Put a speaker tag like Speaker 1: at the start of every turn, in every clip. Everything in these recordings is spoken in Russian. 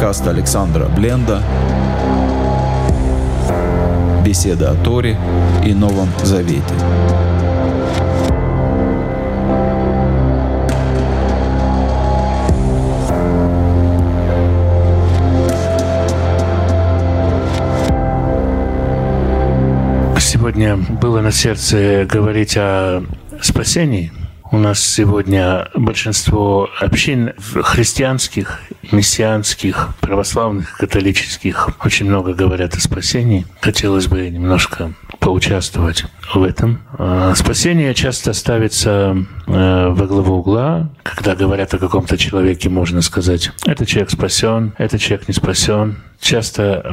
Speaker 1: Подкаст Александра Бленда. Беседа о Торе и Новом Завете.
Speaker 2: Сегодня было на сердце говорить о спасении – у нас сегодня большинство общин христианских, мессианских, православных, католических очень много говорят о спасении. Хотелось бы немножко поучаствовать в этом. А, спасение часто ставится во главу угла, когда говорят о каком-то человеке, можно сказать, этот человек спасен, этот человек не спасен, часто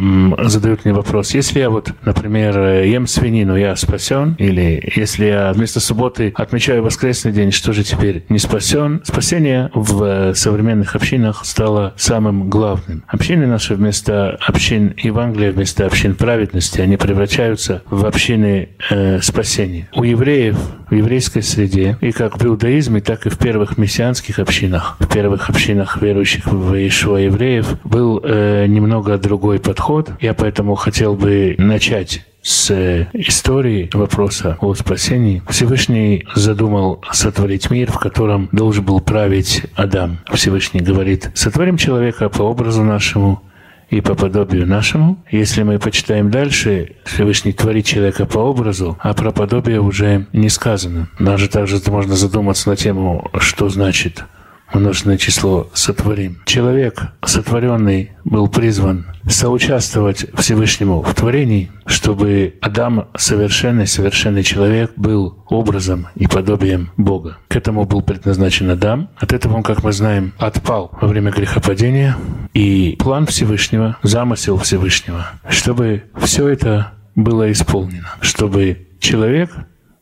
Speaker 2: задают мне вопрос, если я вот, например, ем свинину, я спасен? Или если я вместо субботы отмечаю воскресный день, что же теперь не спасен? Спасение в э, современных общинах стало самым главным. Общины наши вместо общин Евангелия, вместо общин праведности, они превращаются в общины э, спасения. У евреев в еврейской среде, и как в иудаизме, так и в первых мессианских общинах, в первых общинах верующих в Иешуа евреев, был э, немного другой подход. Я поэтому хотел бы начать с истории вопроса о спасении. Всевышний задумал сотворить мир, в котором должен был править Адам. Всевышний говорит, сотворим человека по образу нашему, и по подобию нашему. Если мы почитаем дальше, Всевышний творит человека по образу, а про подобие уже не сказано. Даже также можно задуматься на тему, что значит множественное число сотворим. Человек, сотворенный, был призван соучаствовать Всевышнему в творении, чтобы Адам, совершенный, совершенный человек, был образом и подобием Бога. К этому был предназначен Адам. От этого он, как мы знаем, отпал во время грехопадения. И план Всевышнего, замысел Всевышнего, чтобы все это было исполнено, чтобы человек,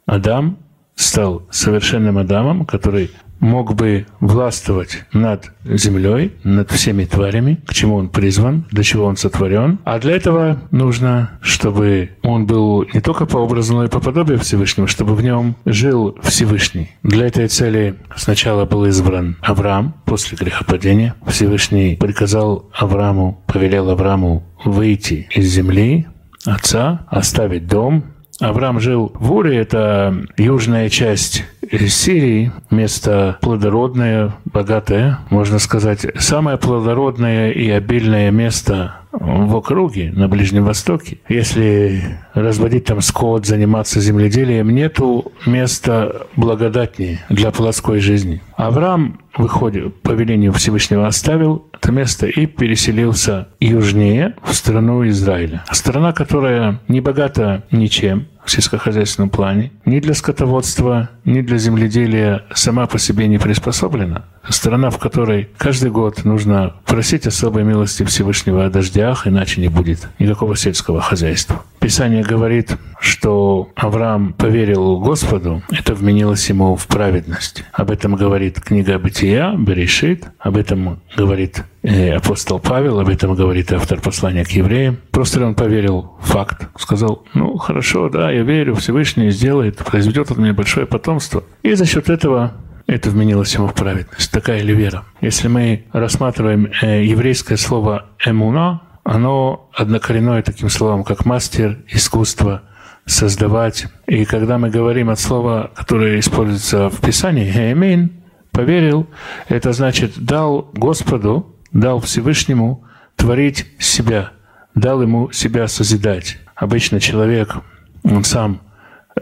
Speaker 2: Адам, стал совершенным Адамом, который мог бы властвовать над землей, над всеми тварями, к чему он призван, для чего он сотворен. А для этого нужно, чтобы он был не только по образу, но и по подобию Всевышнего, чтобы в нем жил Всевышний. Для этой цели сначала был избран Авраам после грехопадения. Всевышний приказал Аврааму, повелел Аврааму выйти из земли, отца, оставить дом, Авраам жил в Уре, это южная часть Сирии, место плодородное, богатое, можно сказать, самое плодородное и обильное место в округе, на Ближнем Востоке. Если разводить там скот, заниматься земледелием, нету места благодатнее для плоской жизни. Авраам, выходит, по велению Всевышнего оставил это место и переселился южнее в страну Израиля. Страна, которая не богата ничем, в сельскохозяйственном плане, ни для скотоводства, ни для земледелия сама по себе не приспособлена. Страна, в которой каждый год нужно просить особой милости Всевышнего о дождях, иначе не будет никакого сельского хозяйства. Писание говорит, что Авраам поверил Господу, это вменилось ему в праведность. Об этом говорит книга Бытия, Берешит, об этом говорит э, апостол Павел, об этом говорит автор послания к евреям. Просто он поверил факт, сказал, ну хорошо, да, я верю, Всевышний сделает, произведет от меня большое потомство. И за счет этого это вменилось ему в праведность. Такая ли вера? Если мы рассматриваем э, еврейское слово «эмуна», оно однокоренное таким словом, как мастер искусства создавать. И когда мы говорим от слова, которое используется в Писании, «Хеэмин», поверил, это значит дал Господу, дал Всевышнему творить себя, дал ему себя созидать. Обычно человек, он сам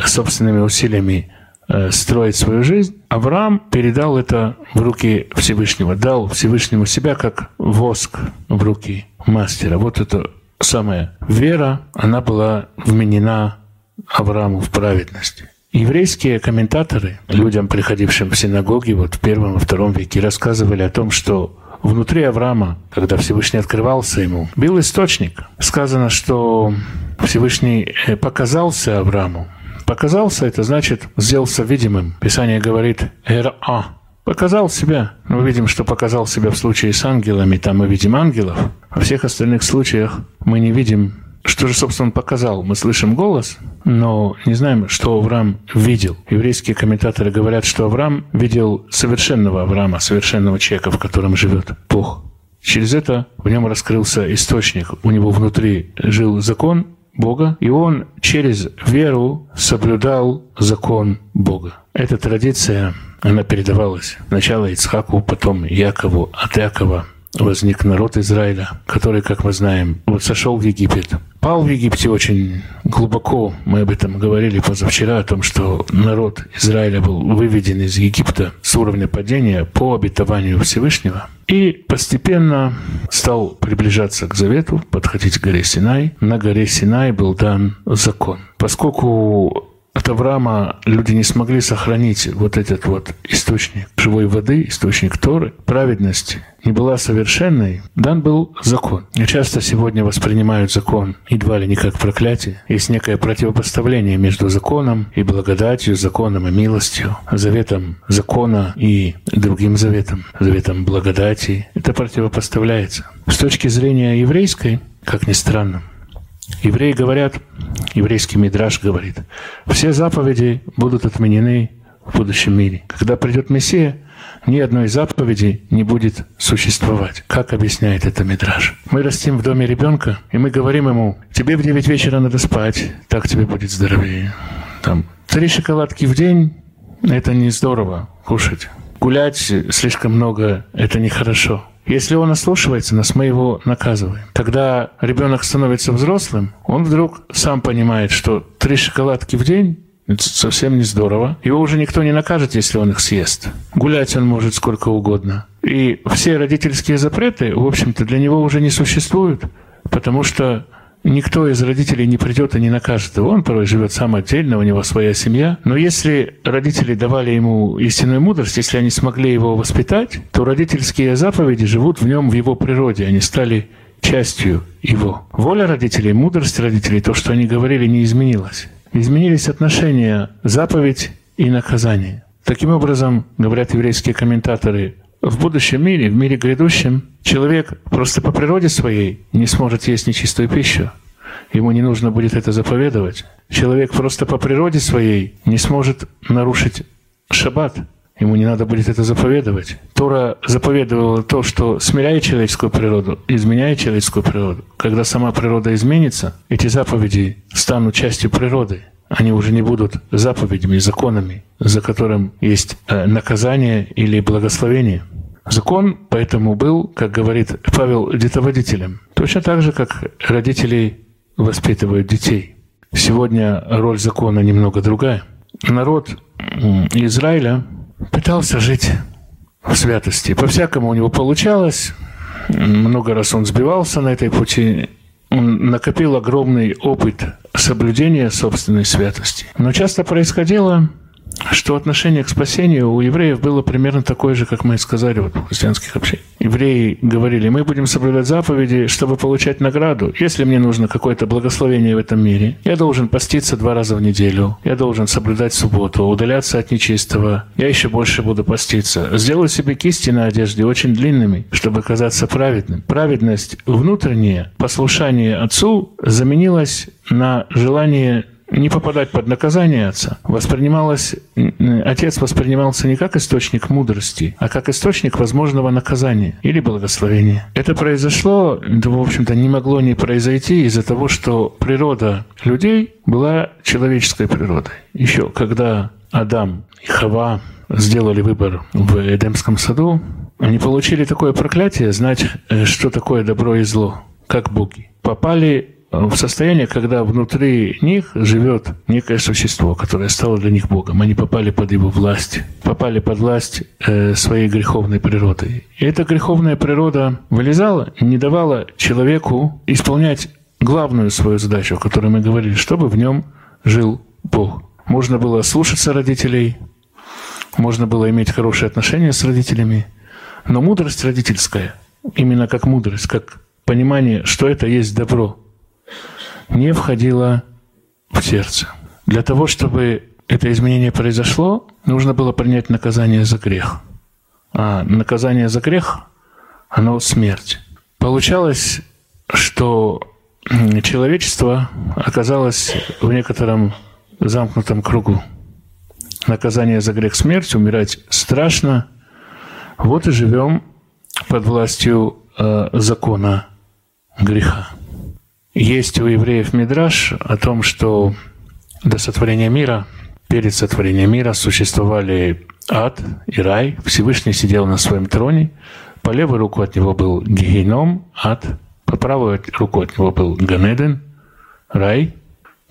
Speaker 2: собственными усилиями Э, строить свою жизнь, Авраам передал это в руки Всевышнего, дал Всевышнему себя как воск в руки мастера. Вот это самая вера, она была вменена Аврааму в праведности. Еврейские комментаторы, людям, приходившим в синагоги вот в первом и втором веке, рассказывали о том, что внутри Авраама, когда Всевышний открывался ему, был источник. Сказано, что Всевышний э, показался Аврааму Показался, это значит сделался видимым. Писание говорит «эр-а». Показал себя. Мы видим, что показал себя в случае с ангелами. Там мы видим ангелов. Во всех остальных случаях мы не видим что же, собственно, показал? Мы слышим голос, но не знаем, что Авраам видел. Еврейские комментаторы говорят, что Авраам видел совершенного Авраама, совершенного человека, в котором живет Бог. Через это в нем раскрылся источник. У него внутри жил закон Бога, и он через веру соблюдал закон Бога. Эта традиция, она передавалась сначала Ицхаку, потом Якову, от Якова возник народ Израиля, который, как мы знаем, вот сошел в Египет. Пал в Египте очень глубоко. Мы об этом говорили позавчера, о том, что народ Израиля был выведен из Египта с уровня падения по обетованию Всевышнего. И постепенно стал приближаться к завету, подходить к горе Синай. На горе Синай был дан закон. Поскольку от Авраама люди не смогли сохранить вот этот вот источник живой воды, источник Торы, праведности, не была совершенной, дан был закон. И часто сегодня воспринимают закон едва ли не как проклятие. Есть некое противопоставление между законом и благодатью, законом и милостью, заветом закона и другим заветом, заветом благодати. Это противопоставляется. С точки зрения еврейской, как ни странно, Евреи говорят, еврейский мидраж говорит, все заповеди будут отменены в будущем мире. Когда придет Мессия, ни одной заповеди не будет существовать. Как объясняет это Мидраж? Мы растим в доме ребенка, и мы говорим ему, тебе в 9 вечера надо спать, так тебе будет здоровее. Там, три шоколадки в день – это не здорово кушать. Гулять слишком много – это нехорошо. Если он ослушивается нас, мы его наказываем. Когда ребенок становится взрослым, он вдруг сам понимает, что три шоколадки в день это совсем не здорово. Его уже никто не накажет, если он их съест. Гулять он может сколько угодно. И все родительские запреты, в общем-то, для него уже не существуют, потому что Никто из родителей не придет и не накажет его. Он порой живет сам отдельно, у него своя семья. Но если родители давали ему истинную мудрость, если они смогли его воспитать, то родительские заповеди живут в нем, в его природе. Они стали частью его. Воля родителей, мудрость родителей, то, что они говорили, не изменилась. Изменились отношения заповедь и наказание. Таким образом, говорят еврейские комментаторы, в будущем мире, в мире грядущем, человек просто по природе своей не сможет есть нечистую пищу. Ему не нужно будет это заповедовать. Человек просто по природе своей не сможет нарушить шаббат. Ему не надо будет это заповедовать. Тора заповедовала то, что смиряет человеческую природу, изменяет человеческую природу. Когда сама природа изменится, эти заповеди станут частью природы. Они уже не будут заповедями, законами, за которым есть э, наказание или благословение. Закон поэтому был, как говорит Павел, детоводителем. Точно так же, как родители воспитывают детей. Сегодня роль закона немного другая. Народ Израиля пытался жить в святости. По-всякому у него получалось. Много раз он сбивался на этой пути. Накопил огромный опыт соблюдения собственной святости. Но часто происходило, что отношение к спасению у евреев было примерно такое же, как мы сказали вот, в христианских общениях. Евреи говорили, мы будем соблюдать заповеди, чтобы получать награду. Если мне нужно какое-то благословение в этом мире, я должен поститься два раза в неделю, я должен соблюдать субботу, удаляться от нечистого, я еще больше буду поститься. Сделаю себе кисти на одежде очень длинными, чтобы казаться праведным. Праведность внутренняя, послушание Отцу заменилась на желание не попадать под наказание отца, воспринималось, отец воспринимался не как источник мудрости, а как источник возможного наказания или благословения. Это произошло, да, в общем-то, не могло не произойти из-за того, что природа людей была человеческой природой. Еще когда Адам и Хава сделали выбор в Эдемском саду, они получили такое проклятие, знать, э, что такое добро и зло, как боги. Попали в состояние, когда внутри них живет некое существо, которое стало для них Богом. Они попали под его власть, попали под власть э, своей греховной природы. И эта греховная природа вылезала не давала человеку исполнять главную свою задачу, о которой мы говорили, чтобы в нем жил Бог. Можно было слушаться родителей, можно было иметь хорошие отношения с родителями, но мудрость родительская, именно как мудрость, как понимание, что это есть добро – не входило в сердце. Для того, чтобы это изменение произошло, нужно было принять наказание за грех. А наказание за грех, оно смерть. Получалось, что человечество оказалось в некотором замкнутом кругу. Наказание за грех смерть, умирать страшно. Вот и живем под властью э, закона греха. Есть у евреев мидраш о том, что до сотворения мира, перед сотворением мира существовали ад и рай. Всевышний сидел на своем троне. По левую руку от него был Гехеном, ад. По правую руку от него был Ганеден, рай.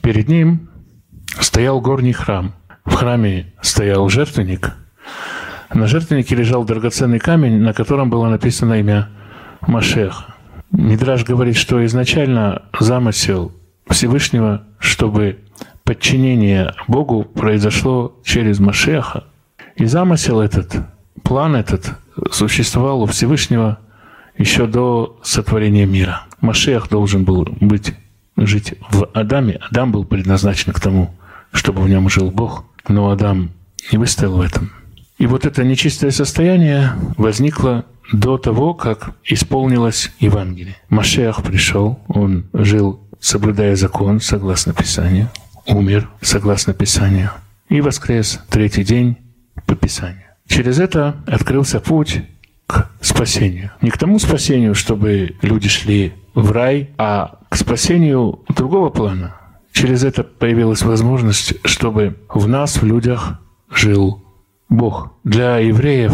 Speaker 2: Перед ним стоял горний храм. В храме стоял жертвенник. На жертвеннике лежал драгоценный камень, на котором было написано имя Машех. Мидраж говорит, что изначально замысел Всевышнего, чтобы подчинение Богу произошло через Машеха. И замысел этот, план этот существовал у Всевышнего еще до сотворения мира. Машех должен был быть, жить в Адаме. Адам был предназначен к тому, чтобы в нем жил Бог. Но Адам не выстоял в этом. И вот это нечистое состояние возникло до того, как исполнилось Евангелие. Машех пришел, он жил, соблюдая закон, согласно Писанию, умер, согласно Писанию, и воскрес третий день по Писанию. Через это открылся путь к спасению. Не к тому спасению, чтобы люди шли в рай, а к спасению другого плана. Через это появилась возможность, чтобы в нас, в людях, жил Бог. Для евреев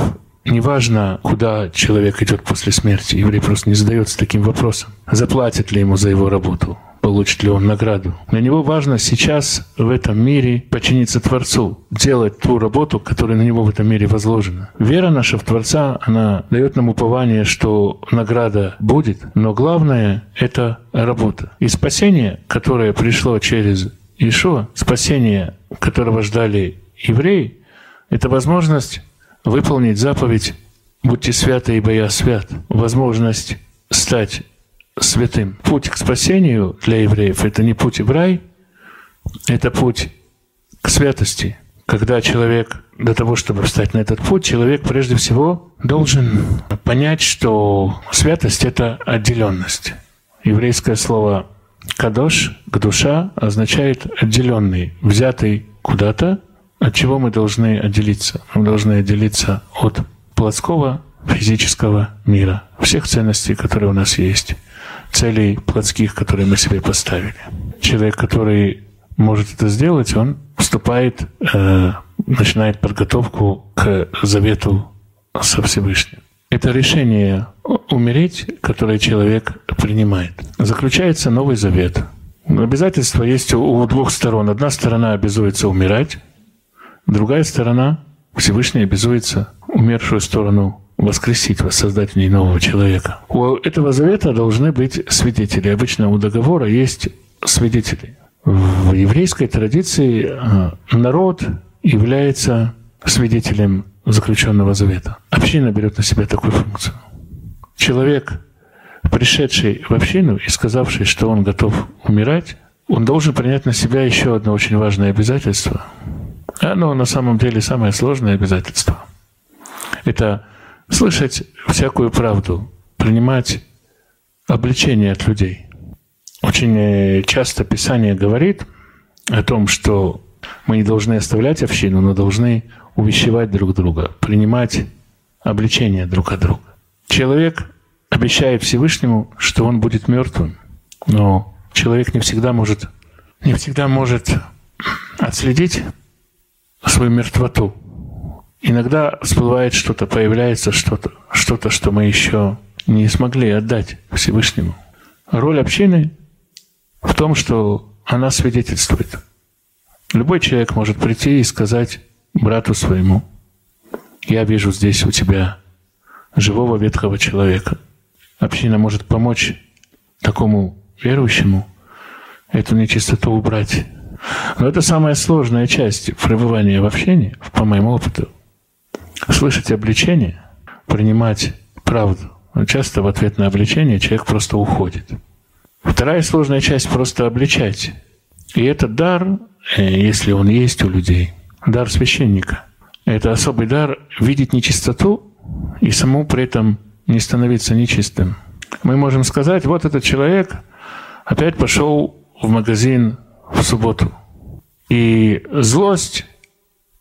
Speaker 2: Неважно, куда человек идет после смерти, еврей просто не задается таким вопросом. Заплатят ли ему за его работу? Получит ли он награду? Для него важно сейчас в этом мире подчиниться Творцу, делать ту работу, которая на него в этом мире возложена. Вера наша в Творца, она дает нам упование, что награда будет, но главное — это работа. И спасение, которое пришло через Ишуа, спасение, которого ждали евреи, это возможность выполнить заповедь «Будьте святы, ибо я свят», возможность стать святым. Путь к спасению для евреев – это не путь в рай, это путь к святости. Когда человек, для того, чтобы встать на этот путь, человек прежде всего должен понять, что святость – это отделенность. Еврейское слово «кадош», «гдуша» означает «отделенный», взятый куда-то от чего мы должны отделиться? Мы должны отделиться от плотского физического мира, всех ценностей, которые у нас есть, целей плотских, которые мы себе поставили. Человек, который может это сделать, он вступает, э, начинает подготовку к завету со Всевышним. Это решение умереть, которое человек принимает. Заключается новый завет. Обязательства есть у двух сторон. Одна сторона обязуется умирать, Другая сторона, Всевышний обязуется умершую сторону воскресить, воссоздать в ней нового человека. У этого завета должны быть свидетели. Обычно у договора есть свидетели. В еврейской традиции а, народ является свидетелем заключенного завета. Община берет на себя такую функцию. Человек, пришедший в общину и сказавший, что он готов умирать, он должен принять на себя еще одно очень важное обязательство – оно на самом деле самое сложное обязательство. Это слышать всякую правду, принимать обличение от людей. Очень э, часто Писание говорит о том, что мы не должны оставлять общину, но должны увещевать друг друга, принимать обличение друг от друга. Человек обещает Всевышнему, что он будет мертвым, но человек не всегда может, не всегда может отследить свою мертвоту. Иногда всплывает что-то, появляется что-то, что-то, что мы еще не смогли отдать Всевышнему. Роль общины в том, что она свидетельствует. Любой человек может прийти и сказать брату своему, я вижу здесь у тебя живого ветхого человека. Община может помочь такому верующему эту нечистоту убрать но это самая сложная часть пребывания в общении, по моему опыту. Слышать обличение, принимать правду. Часто в ответ на обличение человек просто уходит. Вторая сложная часть – просто обличать. И этот дар, э, если он есть у людей, дар священника. Это особый дар видеть нечистоту и самому при этом не становиться нечистым. Мы можем сказать, вот этот человек опять пошел в магазин в субботу. И злость,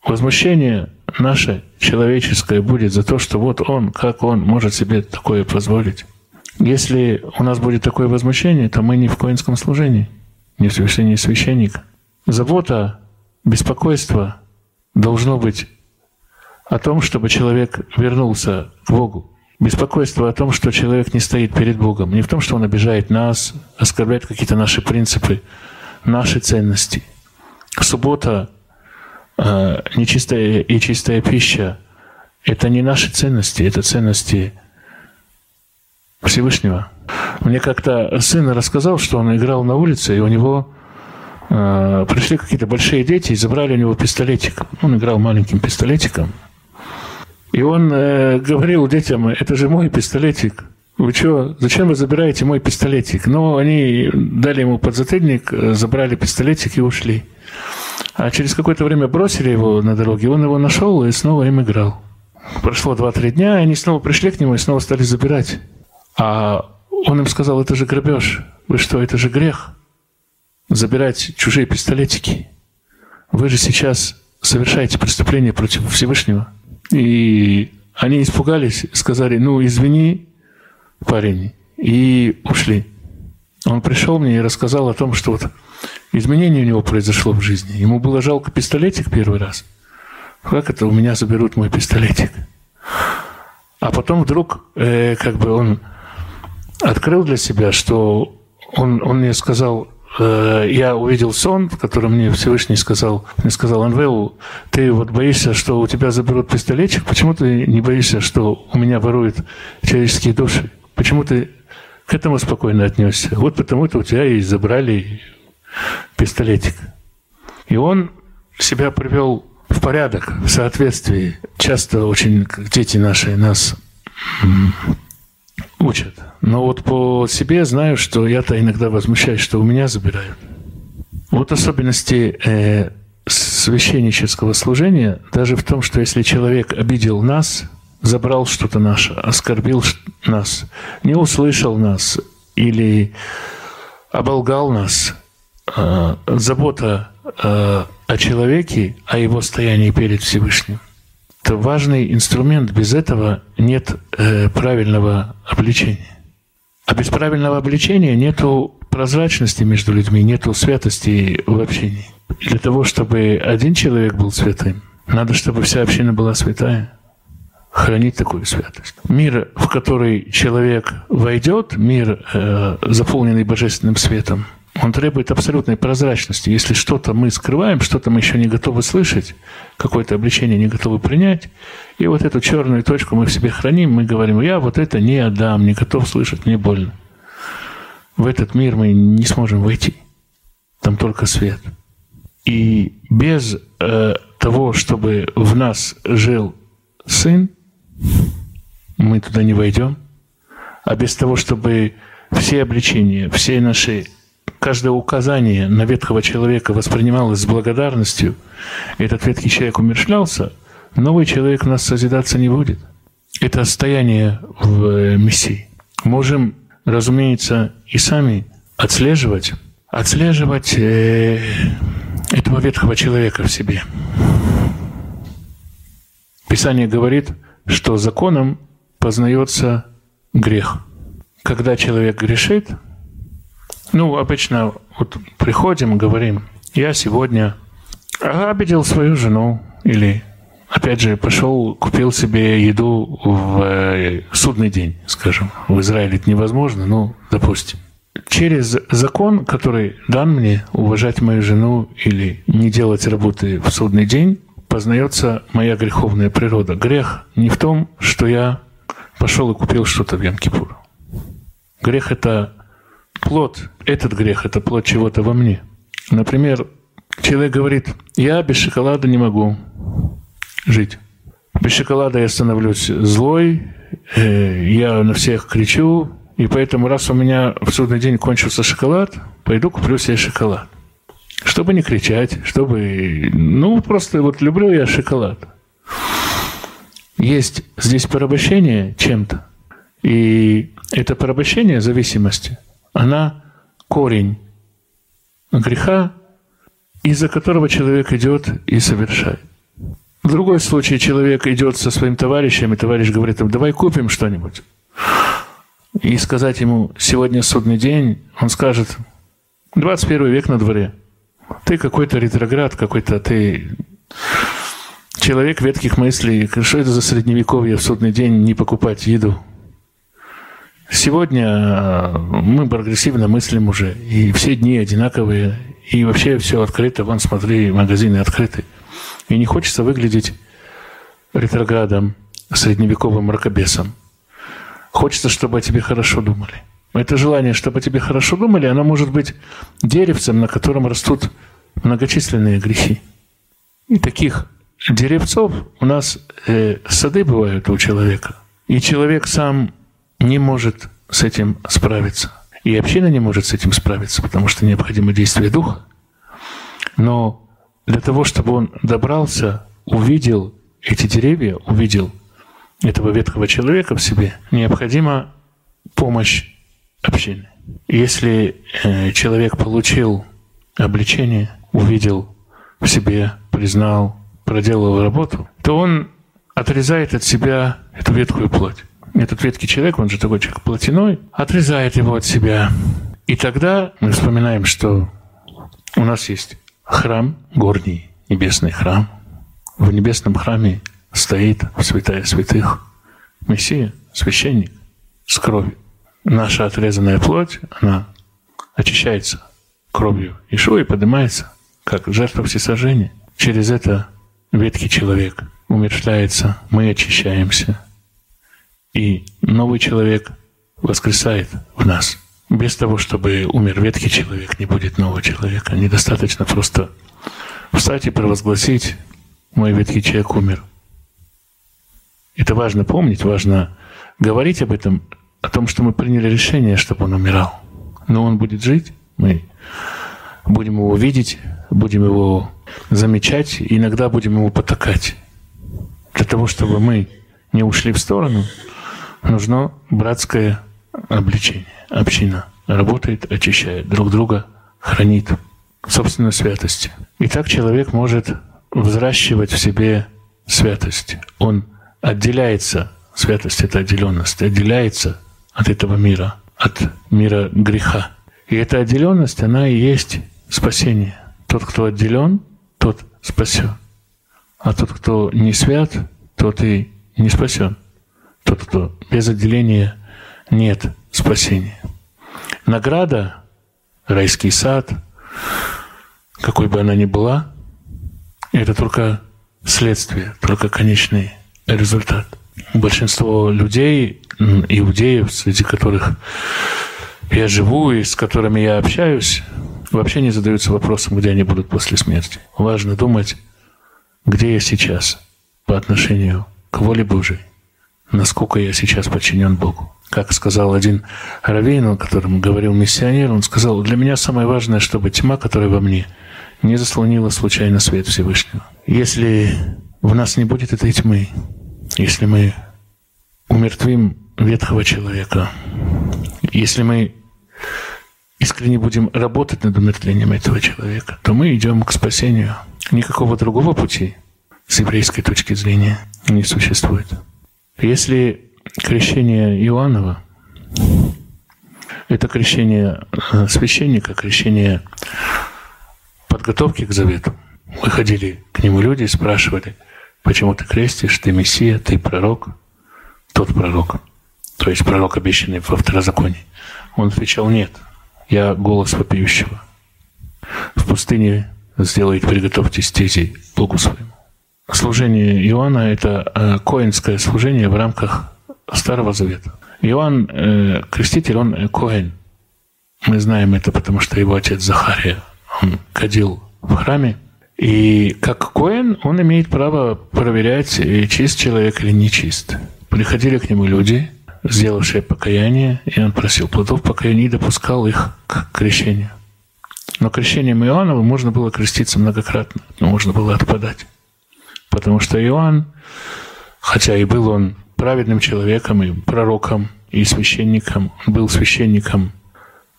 Speaker 2: возмущение наше человеческое будет за то, что вот он, как он может себе такое позволить. Если у нас будет такое возмущение, то мы не в коинском служении, не в совершении священника. Забота, беспокойство должно быть о том, чтобы человек вернулся к Богу. Беспокойство о том, что человек не стоит перед Богом. Не в том, что он обижает нас, оскорбляет какие-то наши принципы, наши ценности. Суббота, э, нечистая и чистая пища – это не наши ценности, это ценности Всевышнего. Мне как-то сын рассказал, что он играл на улице, и у него э, пришли какие-то большие дети и забрали у него пистолетик. Он играл маленьким пистолетиком. И он э, говорил детям, это же мой пистолетик. Вы что, зачем вы забираете мой пистолетик? Но они дали ему подзатыльник, забрали пистолетик и ушли. А через какое-то время бросили его на дороге, он его нашел и снова им играл. Прошло 2-3 дня, и они снова пришли к нему и снова стали забирать. А он им сказал, это же грабеж. Вы что, это же грех. Забирать чужие пистолетики. Вы же сейчас совершаете преступление против Всевышнего. И они испугались, сказали, ну, извини, парень, и ушли. Он пришел мне и рассказал о том, что вот изменение у него произошло в жизни. Ему было жалко пистолетик первый раз. Как это у меня заберут мой пистолетик? А потом вдруг, э, как бы он открыл для себя, что он, он мне сказал, э, я увидел сон, в котором мне Всевышний сказал, мне сказал, Анвел, ты вот боишься, что у тебя заберут пистолетчик, почему ты не боишься, что у меня воруют человеческие души? Почему ты к этому спокойно отнесся? Вот потому-то у тебя и забрали пистолетик. И он себя привел в порядок, в соответствии. Часто очень дети наши нас учат. Но вот по себе знаю, что я-то иногда возмущаюсь, что у меня забирают. Вот особенности э, священнического служения даже в том, что если человек обидел нас, забрал что-то наше, оскорбил нас, не услышал нас или оболгал нас, э, забота э, о человеке, о его стоянии перед Всевышним, это важный инструмент. Без этого нет э, правильного обличения. А без правильного обличения нету прозрачности между людьми, нету святости в общении. Для того, чтобы один человек был святым, надо, чтобы вся община была святая. Хранить такую святость. Мир, в который человек войдет, мир, э, заполненный божественным светом – он требует абсолютной прозрачности. Если что-то мы скрываем, что-то мы еще не готовы слышать, какое-то обличение не готовы принять, и вот эту черную точку мы в себе храним, мы говорим, я вот это не отдам, не готов слышать, мне больно. В этот мир мы не сможем войти. Там только свет. И без э, того, чтобы в нас жил сын, мы туда не войдем. А без того, чтобы все обличения, все наши каждое указание на ветхого человека воспринималось с благодарностью, этот ветхий человек умершлялся, новый человек у нас созидаться не будет. Это состояние в э, Мессии. Можем, разумеется, и сами отслеживать, отслеживать э, этого ветхого человека в себе. Писание говорит, что законом познается грех. Когда человек грешит – ну, обычно вот приходим говорим, я сегодня обидел свою жену или опять же, пошел, купил себе еду в э, судный день, скажем. В Израиле это невозможно, но допустим. Через закон, который дан мне, уважать мою жену или не делать работы в судный день, познается моя греховная природа. Грех не в том, что я пошел и купил что-то в Янкипур. Грех – это плод, этот грех – это плод чего-то во мне. Например, человек говорит, я без шоколада не могу жить. Без шоколада я становлюсь злой, э, я на всех кричу, и поэтому раз у меня в судный день кончился шоколад, пойду куплю себе шоколад. Чтобы не кричать, чтобы... Ну, просто вот люблю я шоколад. Есть здесь порабощение чем-то. И это порабощение зависимости – она корень греха, из-за которого человек идет и совершает. В другой случай человек идет со своим товарищем, и товарищ говорит, давай купим что-нибудь. и сказать ему, сегодня судный день, он скажет, 21 век на дворе. Ты какой-то ретроград, какой-то ты человек ветких мыслей. Что это за средневековье в судный день не покупать еду? Сегодня э, мы прогрессивно мыслим уже, и все дни одинаковые, и вообще все открыто. Вон, смотри, магазины открыты. И не хочется выглядеть ретроградом, средневековым мракобесом. Хочется, чтобы о тебе хорошо думали. Это желание, чтобы о тебе хорошо думали, оно может быть деревцем, на котором растут многочисленные грехи. И таких деревцов у нас э, сады бывают у человека. И человек сам не может с этим справиться. И община не может с этим справиться, потому что необходимо действие духа. Но для того, чтобы он добрался, увидел эти деревья, увидел этого ветхого человека в себе, необходима помощь общины. Если э, человек получил обличение, увидел в себе, признал, проделал работу, то он отрезает от себя эту ветхую плоть этот веткий человек, он же такой человек плотяной, отрезает его от себя. И тогда мы вспоминаем, что у нас есть храм, горний небесный храм. В небесном храме стоит святая святых Мессия, священник с кровью. Наша отрезанная плоть, она очищается кровью Ишуа и поднимается, как жертва всесожжения. Через это ветхий человек умерщвляется, мы очищаемся – и новый человек воскресает в нас. Без того, чтобы умер ветхий человек, не будет нового человека. Недостаточно просто встать и провозгласить «мой ветхий человек умер». Это важно помнить, важно говорить об этом, о том, что мы приняли решение, чтобы он умирал. Но он будет жить, мы будем его видеть, будем его замечать, иногда будем ему потакать. Для того, чтобы мы не ушли в сторону – нужно братское обличение. Община работает, очищает друг друга, хранит собственную святость. И так человек может взращивать в себе святость. Он отделяется, святость – это отделенность, отделяется от этого мира, от мира греха. И эта отделенность, она и есть спасение. Тот, кто отделен, тот спасен. А тот, кто не свят, тот и не спасен тот, кто без отделения нет спасения. Награда, райский сад, какой бы она ни была, это только следствие, только конечный результат. Большинство людей, иудеев, среди которых я живу и с которыми я общаюсь, вообще не задаются вопросом, где они будут после смерти. Важно думать, где я сейчас по отношению к воле Божией насколько я сейчас подчинен Богу. Как сказал один раввин, о котором говорил миссионер, он сказал, для меня самое важное, чтобы тьма, которая во мне, не заслонила случайно свет Всевышнего. Если в нас не будет этой тьмы, если мы умертвим ветхого человека, если мы искренне будем работать над умертвением этого человека, то мы идем к спасению. Никакого другого пути с еврейской точки зрения не существует. Если крещение Иоаннова – это крещение э, священника, крещение подготовки к завету, выходили к нему люди и спрашивали, почему ты крестишь, ты Мессия, ты пророк, тот пророк, то есть пророк, обещанный во второзаконии. Он отвечал, нет, я голос вопиющего. В пустыне сделайте, приготовьте стези Богу своему служение Иоанна – это э, коинское служение в рамках Старого Завета. Иоанн э, Креститель, он э, коин. Мы знаем это, потому что его отец Захария, он кадил в храме. И как коин он имеет право проверять, чист человек или не чист. Приходили к нему люди, сделавшие покаяние, и он просил плодов покаяния и допускал их к крещению. Но крещением Иоаннова можно было креститься многократно, но можно было отпадать. Потому что Иоанн, хотя и был он праведным человеком, и пророком, и священником, он был священником,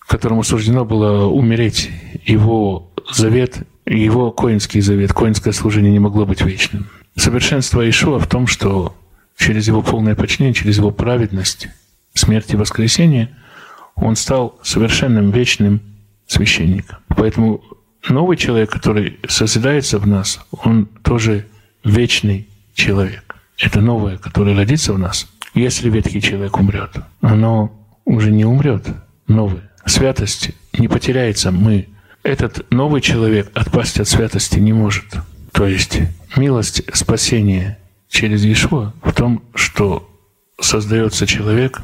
Speaker 2: которому суждено было умереть. Его завет, его коинский завет, коинское служение не могло быть вечным. Совершенство Ишуа в том, что через его полное подчинение, через его праведность, смерти и воскресения, он стал совершенным вечным священником. Поэтому новый человек, который созидается в нас, он тоже вечный человек. Это новое, которое родится в нас. Если ветхий человек умрет, оно уже не умрет, новое. Святость не потеряется. Мы, этот новый человек отпасть от святости не может. То есть милость спасения через Иешуа в том, что создается человек,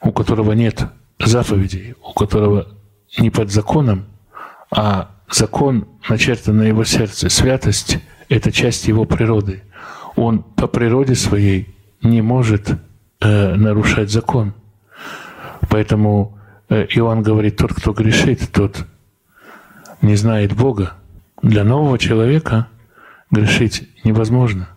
Speaker 2: у которого нет заповедей, у которого не под законом, а закон начертан на его сердце. Святость — это часть его природы. Он по природе своей не может э, нарушать закон. Поэтому э, Иоанн говорит, тот, кто грешит, тот не знает Бога. Для нового человека грешить невозможно.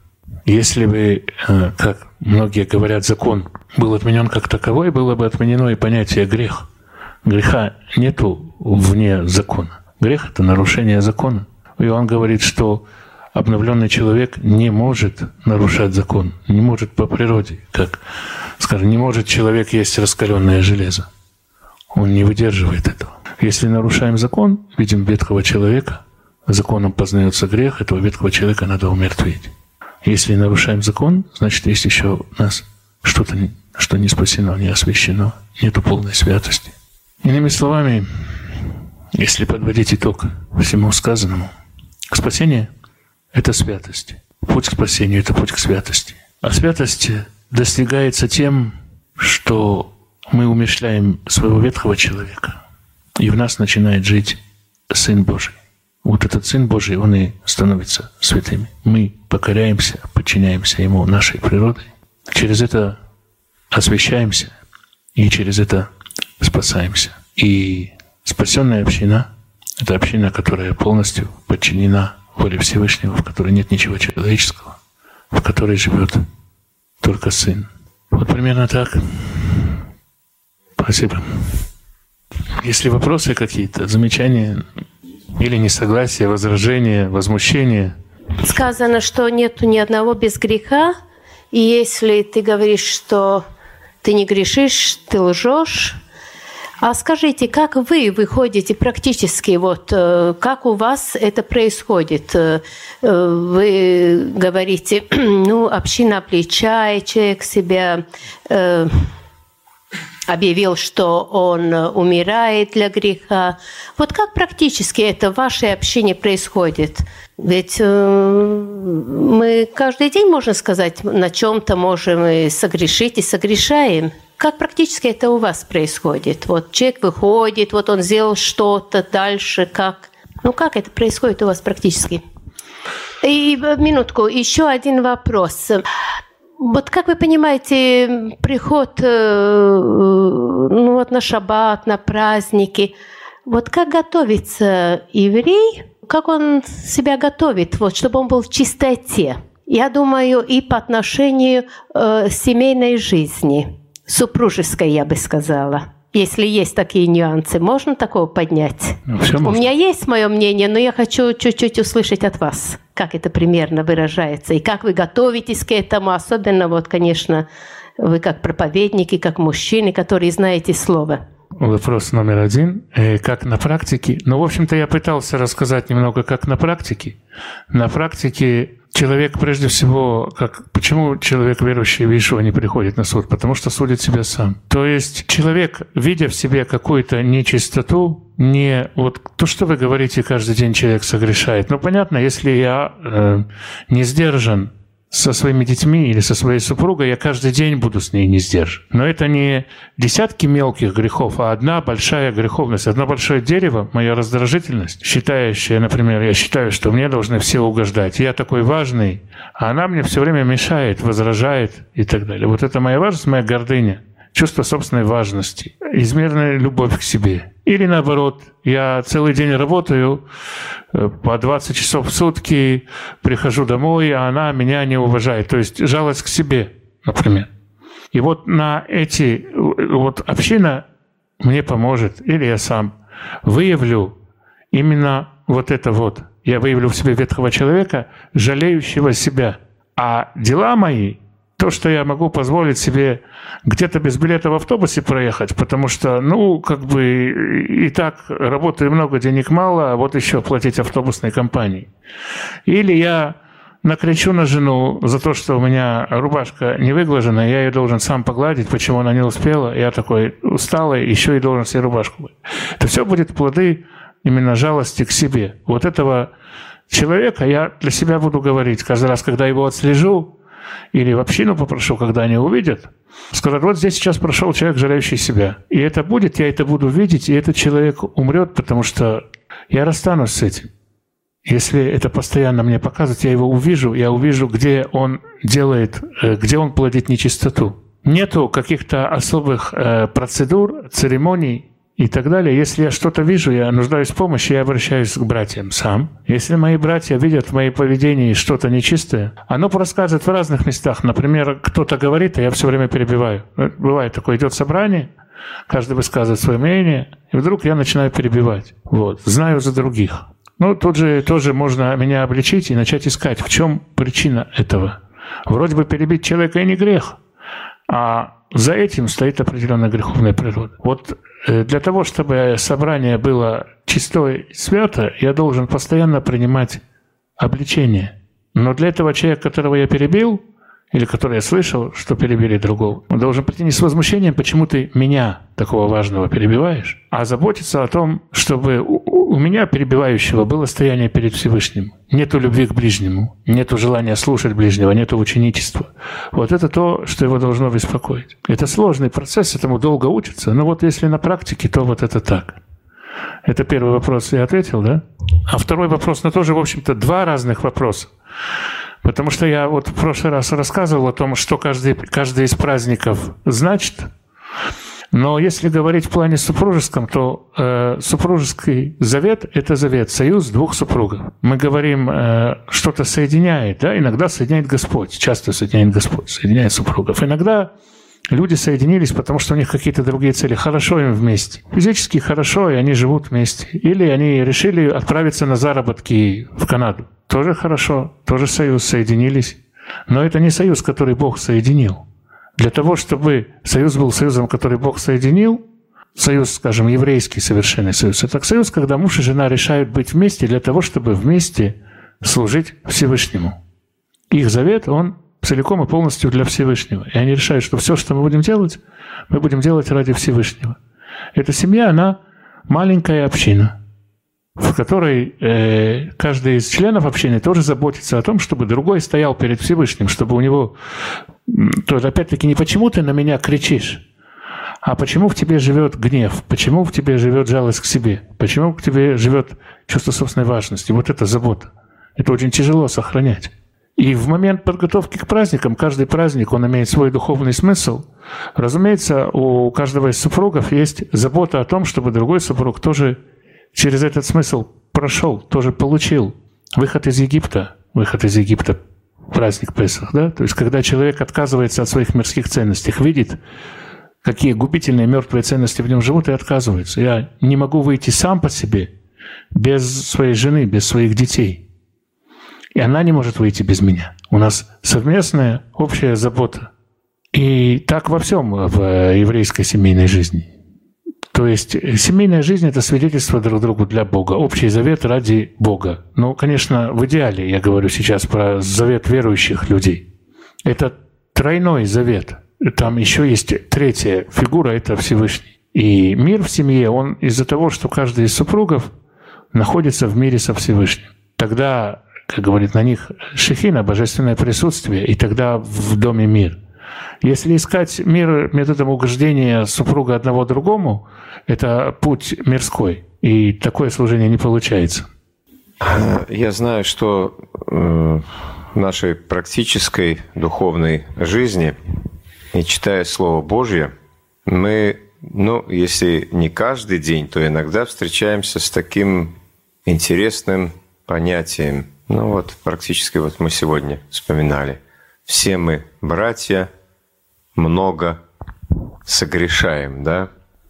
Speaker 2: Если бы, э, как многие говорят, закон был отменен как таковой, было бы отменено и понятие грех. Греха нету вне закона. Грех – это нарушение закона. И он говорит, что обновленный человек не может нарушать закон, не может по природе, как, скажем, не может человек есть раскаленное железо. Он не выдерживает этого. Если нарушаем закон, видим ветхого человека, законом познается грех, этого ветхого человека надо умертвить. Если нарушаем закон, значит, есть еще у нас что-то, что не спасено, не освящено, нету полной святости. Иными словами, если подводить итог всему сказанному, спасение – это святость. Путь к спасению – это путь к святости. А святость достигается тем, что мы умешляем своего ветхого человека, и в нас начинает жить Сын Божий. Вот этот Сын Божий, он и становится святыми. Мы покоряемся, подчиняемся Ему нашей природой. Через это освящаемся, и через это спасаемся. И Спасенная община – это община, которая полностью подчинена воле Всевышнего, в которой нет ничего человеческого, в которой живет только Сын. Вот примерно так. Спасибо. Если вопросы какие-то, замечания или несогласия, возражения, возмущения.
Speaker 3: Сказано, что нет ни одного без греха, и если ты говоришь, что ты не грешишь, ты лжешь, а скажите, как вы выходите практически, вот э, как у вас это происходит? Э, вы говорите, ну, община обличает, человек себя э, объявил, что он умирает для греха. Вот как практически это в вашей общине происходит? Ведь мы каждый день, можно сказать, на чем-то можем и согрешить, и согрешаем. Как практически это у вас происходит? Вот человек выходит, вот он сделал что-то дальше, как? Ну как это происходит у вас практически? И э, минутку, еще один вопрос. Вот как вы понимаете, приход э, ну, вот на шаббат, на праздники, вот как готовится еврей, как он себя готовит, вот, чтобы он был в чистоте? Я думаю, и по отношению э, семейной жизни супружеской, я бы сказала. Если есть такие нюансы, можно такого поднять?
Speaker 2: Ну,
Speaker 3: У меня есть мое мнение, но я хочу чуть-чуть услышать от вас, как это примерно выражается, и как вы готовитесь к этому, особенно вот, конечно, вы как проповедники, как мужчины, которые знаете слово.
Speaker 2: Вопрос номер один. Э, как на практике? Ну, в общем-то, я пытался рассказать немного, как на практике. На практике человек прежде всего, как, почему человек, верующий в Иешуа, не приходит на суд? Потому что судит себя сам. То есть человек, видя в себе какую-то нечистоту, не вот то, что вы говорите, каждый день человек согрешает. Ну, понятно, если я э, не сдержан со своими детьми или со своей супругой, я каждый день буду с ней не сдержан. Но это не десятки мелких грехов, а одна большая греховность, одно большое дерево, моя раздражительность, считающая, например, я считаю, что мне должны все угождать. Я такой важный, а она мне все время мешает, возражает и так далее. Вот это моя важность, моя гордыня чувство собственной важности, измеренная любовь к себе. Или наоборот, я целый день работаю, э, по 20 часов в сутки, прихожу домой, а она меня не уважает. То есть жалость к себе, например. И вот на эти, вот община мне поможет, или я сам выявлю именно вот это вот. Я выявлю в себе ветхого человека, жалеющего себя. А дела мои то, что я могу позволить себе где-то без билета в автобусе проехать, потому что, ну, как бы и так работаю много, денег мало, а вот еще платить автобусной компании. Или я накричу на жену за то, что у меня рубашка не выглажена, я ее должен сам погладить, почему она не успела. Я такой усталый, еще и должен себе рубашку. Это все будет плоды именно жалости к себе. Вот этого человека я для себя буду говорить каждый раз, когда его отслежу, или в общину попрошу, когда они увидят, сказать, вот здесь сейчас прошел человек, жалеющий себя. И это будет, я это буду видеть, и этот человек умрет, потому что я расстанусь с этим. Если это постоянно мне показывать, я его увижу, я увижу, где он делает, э, где он плодит нечистоту. Нету каких-то особых э, процедур, церемоний и так далее. Если я что-то вижу, я нуждаюсь в помощи, я обращаюсь к братьям сам. Если мои братья видят в моем поведении что-то нечистое, оно проскальзывает в разных местах. Например, кто-то говорит, а я все время перебиваю. Э, бывает такое, идет собрание, каждый высказывает свое мнение, и вдруг я начинаю перебивать. Вот. Знаю за других. Ну, тут же тоже можно меня обличить и начать искать, в чем причина этого. Вроде бы перебить человека и не грех, а за этим стоит определенная греховная природа. Вот для того, чтобы собрание было чистое и свято, я должен постоянно принимать обличение. Но для этого человека, которого я перебил, или который я слышал, что перебили другого, он должен прийти не с возмущением, почему ты меня, такого важного, перебиваешь, а заботиться о том, чтобы у меня, перебивающего, было стояние перед Всевышним. Нету любви к ближнему, нету желания слушать ближнего, нету ученичества. Вот это то, что его должно беспокоить. Это сложный процесс, этому долго учиться, но вот если на практике, то вот это так. Это первый вопрос, я ответил, да? А второй вопрос, ну тоже, в общем-то, два разных вопроса. Потому что я вот в прошлый раз рассказывал о том, что каждый, каждый из праздников значит. Но если говорить в плане супружеском, то э, супружеский завет – это завет, союз двух супругов. Мы говорим, э, что-то соединяет, да, иногда соединяет Господь, часто соединяет Господь, соединяет супругов. Иногда люди соединились, потому что у них какие-то другие цели. Хорошо им вместе. Физически хорошо, и они живут вместе. Или они решили отправиться на заработки в Канаду. Тоже хорошо, тоже союз, соединились. Но это не союз, который Бог соединил. Для того, чтобы союз был союзом, который Бог соединил, союз, скажем, еврейский совершенный союз, это союз, когда муж и жена решают быть вместе для того, чтобы вместе служить Всевышнему. Их завет, он целиком и полностью для Всевышнего. И они решают, что все, что мы будем делать, мы будем делать ради Всевышнего. Эта семья, она маленькая община – в которой э, каждый из членов общины тоже заботится о том, чтобы другой стоял перед Всевышним, чтобы у него... То опять-таки не почему ты на меня кричишь, а почему в тебе живет гнев, почему в тебе живет жалость к себе, почему в тебе живет чувство собственной важности. Вот это забота. Это очень тяжело сохранять. И в момент подготовки к праздникам, каждый праздник, он имеет свой духовный смысл. Разумеется, у каждого из супругов есть забота о том, чтобы другой супруг тоже через этот смысл прошел, тоже получил. Выход из Египта, выход из Египта, праздник Песах, да? То есть, когда человек отказывается от своих мирских ценностей, видит, какие губительные мертвые ценности в нем живут, и отказывается. Я не могу выйти сам по себе, без своей жены, без своих детей. И она не может выйти без меня. У нас совместная общая забота. И так во всем в еврейской семейной жизни. То есть э, семейная жизнь – это свидетельство друг другу для Бога, общий завет ради Бога. Ну, конечно, в идеале, я говорю сейчас про завет верующих людей. Это тройной завет. Там еще есть третья фигура – это Всевышний. И мир в семье, он из-за того, что каждый из супругов находится в мире со Всевышним. Тогда, как говорит на них Шехина, божественное присутствие, и тогда в доме мир. Если искать мир методом угождения супруга одного другому, это путь мирской, и такое служение не получается.
Speaker 4: Я знаю, что э, в нашей практической духовной жизни, и читая Слово Божье, мы, ну, если не каждый день, то иногда встречаемся с таким интересным понятием. Ну вот, практически вот мы сегодня вспоминали. Все мы братья – много согрешаем, да?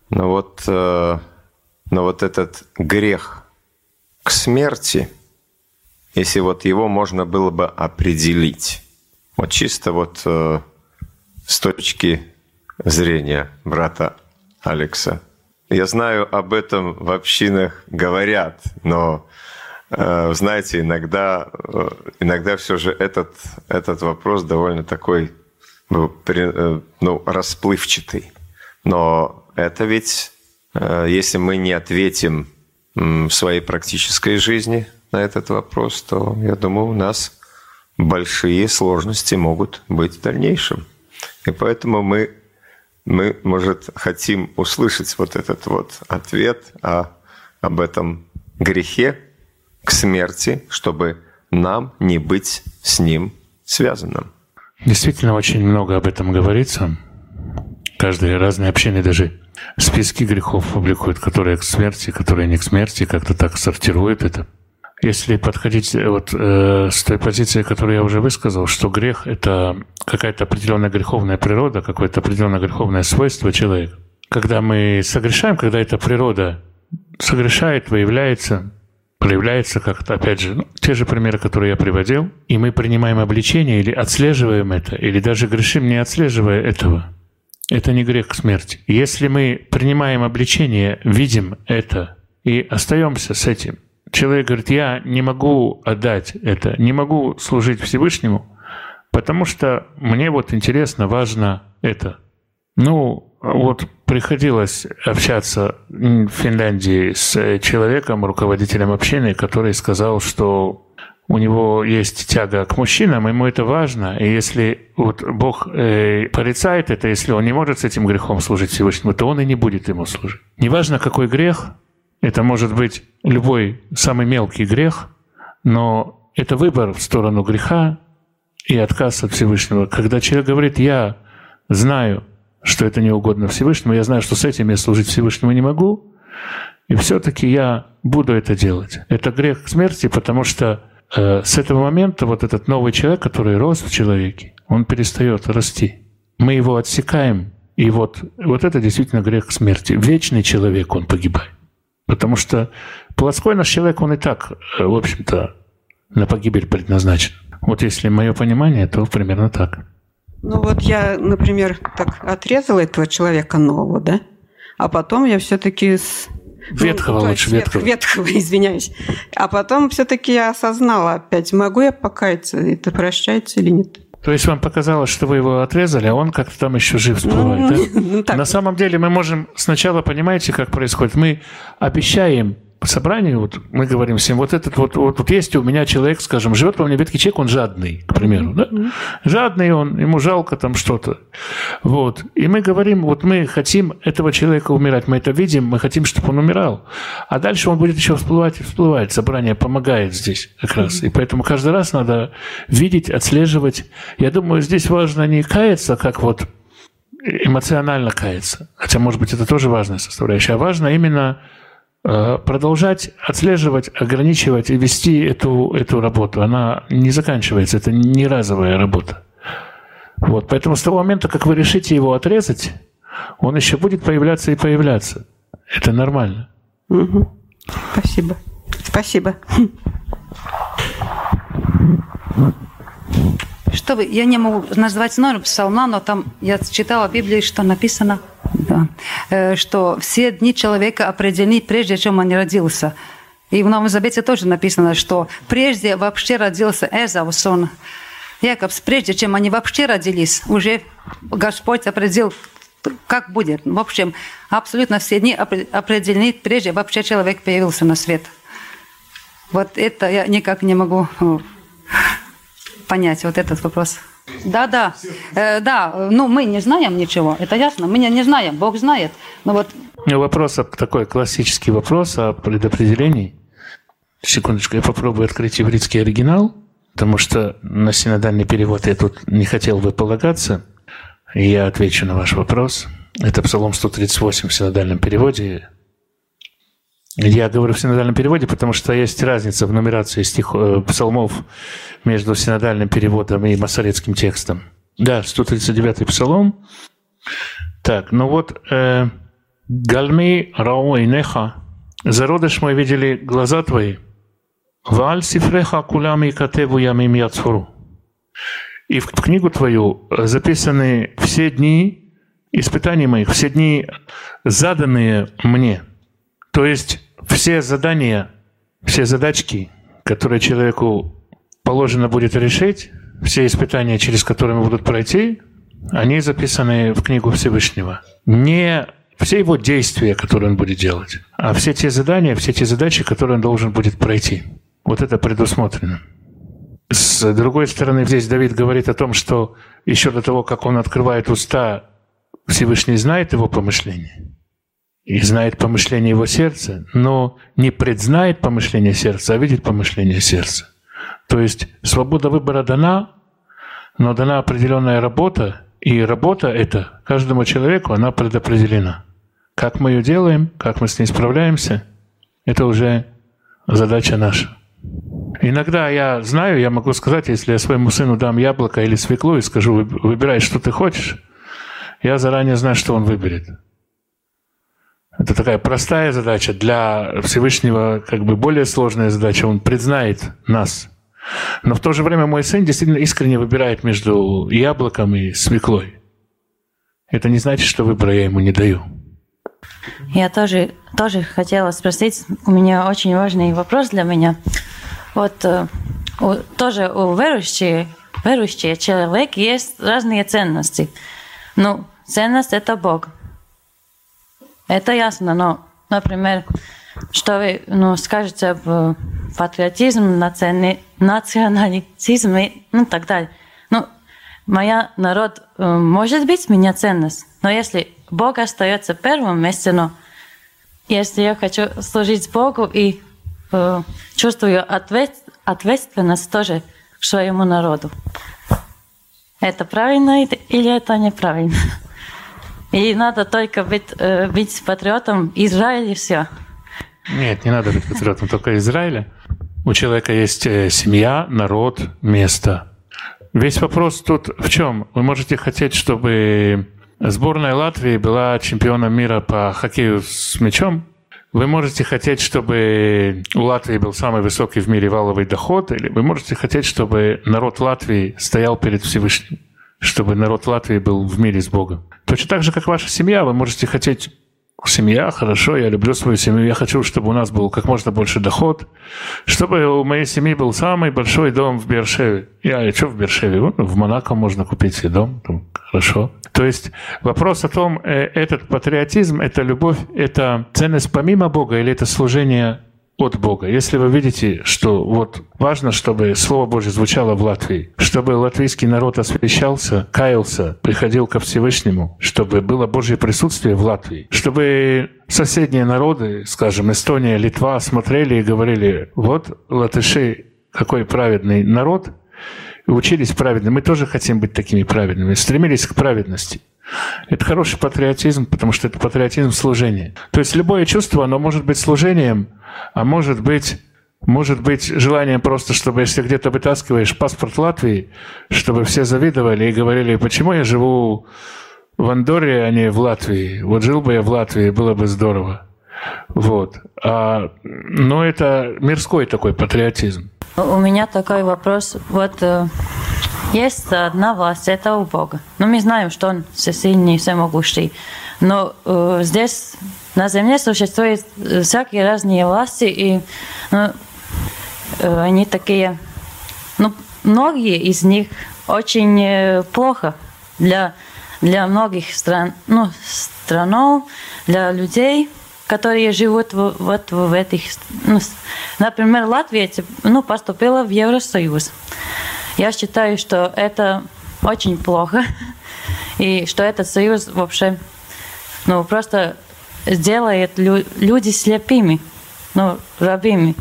Speaker 4: Но вот, э, но вот этот грех к смерти, если вот его можно было бы определить, вот чисто вот э, с точки зрения брата Алекса. Я знаю, об этом в общинах говорят, но э, знаете, иногда, иногда все же этот, этот вопрос довольно такой ну, расплывчатый. Но это ведь, если мы не ответим в своей практической жизни на этот вопрос, то, я думаю, у нас большие сложности могут быть в дальнейшем. И поэтому мы, мы может, хотим услышать вот этот вот ответ о, об этом грехе к смерти, чтобы нам не быть с ним связанным.
Speaker 2: Действительно, очень много об этом говорится. Каждые разные общины даже списки грехов публикуют, которые к смерти, которые не к смерти, как-то так сортируют это. Если подходить э, вот э, с той позиции, которую я уже высказал, что грех — это какая-то определенная греховная природа, какое-то определенное греховное свойство человека. Когда мы согрешаем, когда эта природа согрешает, выявляется, проявляется как-то, опять же, ну, те же примеры, которые я приводил, и мы принимаем обличение или отслеживаем это, или даже грешим, не отслеживая этого. Это не грех смерти. Если мы принимаем обличение, видим это и остаемся с этим, человек говорит, я не могу отдать это, не могу служить Всевышнему, потому что мне вот интересно, важно это. Ну, вот приходилось общаться в Финляндии с человеком, руководителем общины, который сказал, что у него есть тяга к мужчинам, ему это важно, и если вот Бог э, порицает это, если он не может с этим грехом служить Всевышнему, то он и не будет ему служить. Неважно, какой грех, это может быть любой самый мелкий грех, но это выбор в сторону греха и отказ от Всевышнего. Когда человек говорит, я знаю, что это не угодно Всевышнему, я знаю, что с этим я служить Всевышнему не могу, и все-таки я буду это делать. Это грех смерти, потому что э, с этого момента вот этот новый человек, который рос в человеке, он перестает расти. Мы его отсекаем, и вот, вот это действительно грех смерти. Вечный человек, он погибает. Потому что плоской наш человек, он и так, э, в общем-то, на погибель предназначен. Вот если мое понимание, то примерно так.
Speaker 5: Ну вот я, например, так отрезала этого человека нового, да? А потом я все-таки с
Speaker 2: Ветхого ну, лучше,
Speaker 5: ветхого. Ветхого, извиняюсь. А потом все-таки я осознала опять, могу я покаяться, это прощается или нет?
Speaker 2: То есть вам показалось, что вы его отрезали, а он как-то там еще жив всплывает, ну, да? Ну, так. На самом деле мы можем сначала, понимаете, как происходит? Мы обещаем по собранию, вот мы говорим всем, вот этот вот, вот, вот есть у меня человек, скажем, живет по мне веткий человек, он жадный, к примеру, да? Жадный он, ему жалко там что-то. Вот. И мы говорим, вот мы хотим этого человека умирать, мы это видим, мы хотим, чтобы он умирал. А дальше он будет еще всплывать и всплывать. Собрание помогает здесь как раз. И поэтому каждый раз надо видеть, отслеживать. Я думаю, здесь важно не каяться, как вот эмоционально каяться. Хотя, может быть, это тоже важная составляющая. А важно именно продолжать отслеживать, ограничивать и вести эту, эту работу. Она не заканчивается, это не разовая работа. Вот, поэтому с того момента, как вы решите его отрезать, он еще будет появляться и появляться. Это нормально.
Speaker 5: Угу. Спасибо. Спасибо.
Speaker 6: Что вы, я не могу назвать номер псалма, но там я читала в Библии, что написано, да, э, что все дни человека определены прежде, чем он родился. И в Новом Завете тоже написано, что прежде вообще родился Эзав, сон Якобс, прежде чем они вообще родились, уже Господь определил, как будет. В общем, абсолютно все дни определены, прежде вообще человек появился на свет. Вот это я никак не могу э, понять вот этот вопрос. Да, да, э, да, ну мы не знаем ничего, это ясно, мы не знаем, Бог знает, но вот...
Speaker 2: Вопрос, такой классический вопрос о предопределении. Секундочку, я попробую открыть еврейский оригинал, потому что на синодальный перевод я тут не хотел бы полагаться, я отвечу на ваш вопрос. Это Псалом 138 в синодальном переводе, я говорю в синодальном переводе, потому что есть разница в нумерации стих, э, псалмов между синодальным переводом и масоретским текстом. Да, 139-й псалом. Так, ну вот, э, «Гальми рау неха, зародыш мой видели глаза твои, валь сифреха кулями катеву ямим яцфуру». И в книгу твою записаны все дни испытаний моих, все дни, заданные мне. То есть все задания, все задачки, которые человеку положено будет решить, все испытания, через которые будут пройти, они записаны в книгу Всевышнего. Не все его действия, которые он будет делать, а все те задания, все те задачи, которые он должен будет пройти. Вот это предусмотрено. С другой стороны, здесь Давид говорит о том, что еще до того, как он открывает уста, Всевышний знает его помышления и знает помышление его сердца, но не предзнает помышление сердца, а видит помышление сердца. То есть свобода выбора дана, но дана определенная работа, и работа эта каждому человеку, она предопределена. Как мы ее делаем, как мы с ней справляемся, это уже задача наша. Иногда я знаю, я могу сказать, если я своему сыну дам яблоко или свеклу и скажу, выбирай, что ты хочешь, я заранее знаю, что он выберет. Это такая простая задача. Для Всевышнего как бы более сложная задача. Он признает нас. Но в то же время мой сын действительно искренне выбирает между яблоком и свеклой. Это не значит, что выбора я ему не даю.
Speaker 7: Я тоже, тоже хотела спросить, у меня очень важный вопрос для меня. Вот э, у, тоже у верующих, верующих человек есть разные ценности. Ну, ценность – это Бог. Это ясно, но, например, что вы ну, скажете об патриотизме, национализме, ну так далее. Ну, моя народ э, может быть меня ценность, но если Бог остается первым месте, но если я хочу служить Богу и э, чувствую ответ, ответственность тоже к своему народу, это правильно или это неправильно? И надо только быть, э, быть патриотом Израиля и все.
Speaker 2: Нет, не надо быть патриотом только Израиля. У человека есть э, семья, народ, место. Весь вопрос тут в чем? Вы можете хотеть, чтобы сборная Латвии была чемпионом мира по хоккею с мячом, вы можете хотеть, чтобы у Латвии был самый высокий в мире валовый доход, или вы можете хотеть, чтобы народ Латвии стоял перед Всевышним, чтобы народ Латвии был в мире с Богом. Точно так же, как ваша семья, вы можете хотеть семья, хорошо, я люблю свою семью, я хочу, чтобы у нас был как можно больше доход, чтобы у моей семьи был самый большой дом в Бершеве. Я, что в Бершеве? В Монако можно купить себе дом, там, хорошо. То есть вопрос о том, э, этот патриотизм, это любовь, это ценность помимо Бога или это служение от Бога. Если вы видите, что вот важно, чтобы Слово Божье звучало в Латвии, чтобы латвийский народ освящался, каялся, приходил ко Всевышнему, чтобы было Божье присутствие в Латвии, чтобы соседние народы, скажем, Эстония, Литва, смотрели и говорили, вот латыши, какой праведный народ, учились праведным. Мы тоже хотим быть такими праведными, стремились к праведности. Это хороший патриотизм, потому что это патриотизм служения. То есть любое чувство, оно может быть служением, а может быть может быть желанием просто, чтобы если где-то вытаскиваешь паспорт Латвии, чтобы все завидовали и говорили, почему я живу в Андорре, а не в Латвии. Вот жил бы я в Латвии, было бы здорово. Вот. А, но это мирской такой патриотизм.
Speaker 7: У меня такой вопрос. Вот э, есть одна власть, это у Бога. Но мы знаем, что Он всесильный, всемогущий. Но э, здесь на Земле существуют э, всякие разные власти, и ну, э, они такие, ну, многие из них очень э, плохо для, для многих стран, ну, странов, для людей, которые живут в, вот в этих... Ну, например, Латвия ну, поступила в Евросоюз. Я считаю, что это очень плохо, и что этот союз вообще ну, просто сделает лю люди слепыми, ну, рабами.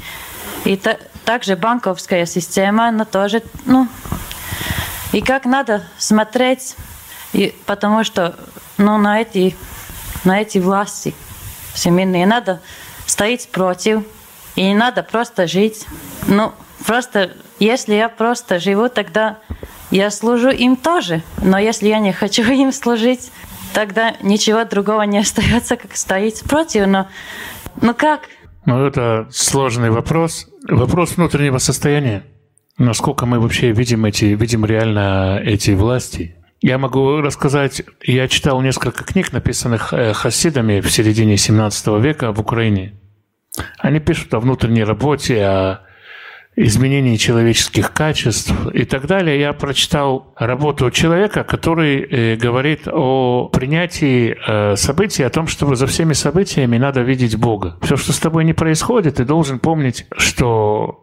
Speaker 7: И та также банковская система, она тоже, ну, и как надо смотреть, и, потому что, ну, на эти, на эти власти семейные надо стоять против, и не надо просто жить. Ну, просто, если я просто живу, тогда я служу им тоже. Но если я не хочу им служить, тогда ничего другого не остается, как стоять против. Но, ну как?
Speaker 2: Ну, это сложный вопрос. Вопрос внутреннего состояния. насколько мы вообще видим эти, видим реально эти власти. Я могу рассказать, я читал несколько книг, написанных э, хасидами в середине 17 века в Украине. Они пишут о внутренней работе, о изменении человеческих качеств и так далее. Я прочитал работу человека, который э, говорит о принятии э, событий, о том, что за всеми событиями надо видеть Бога. Все, что с тобой не происходит, ты должен помнить, что